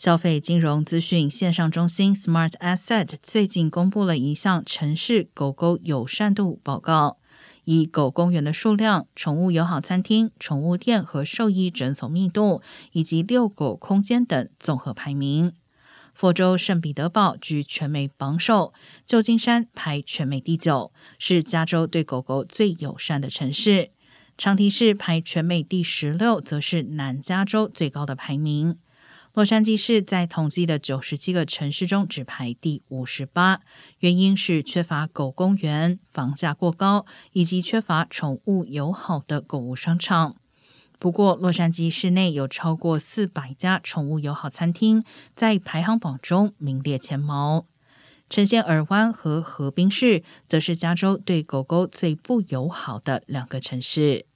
消费金融资讯线上中心 Smart Asset 最近公布了一项城市狗狗友善度报告，以狗公园的数量、宠物友好餐厅、宠物店和兽医诊所密度以及遛狗空间等综合排名。佛州圣彼得堡居全美榜首，旧金山排全美第九，是加州对狗狗最友善的城市。长堤市排全美第十六，则是南加州最高的排名。洛杉矶市在统计的九十七个城市中只排第五十八，原因是缺乏狗公园、房价过高以及缺乏宠物友好的购物商场。不过，洛杉矶市内有超过四百家宠物友好餐厅，在排行榜中名列前茅。呈现尔湾和河滨市则是加州对狗狗最不友好的两个城市。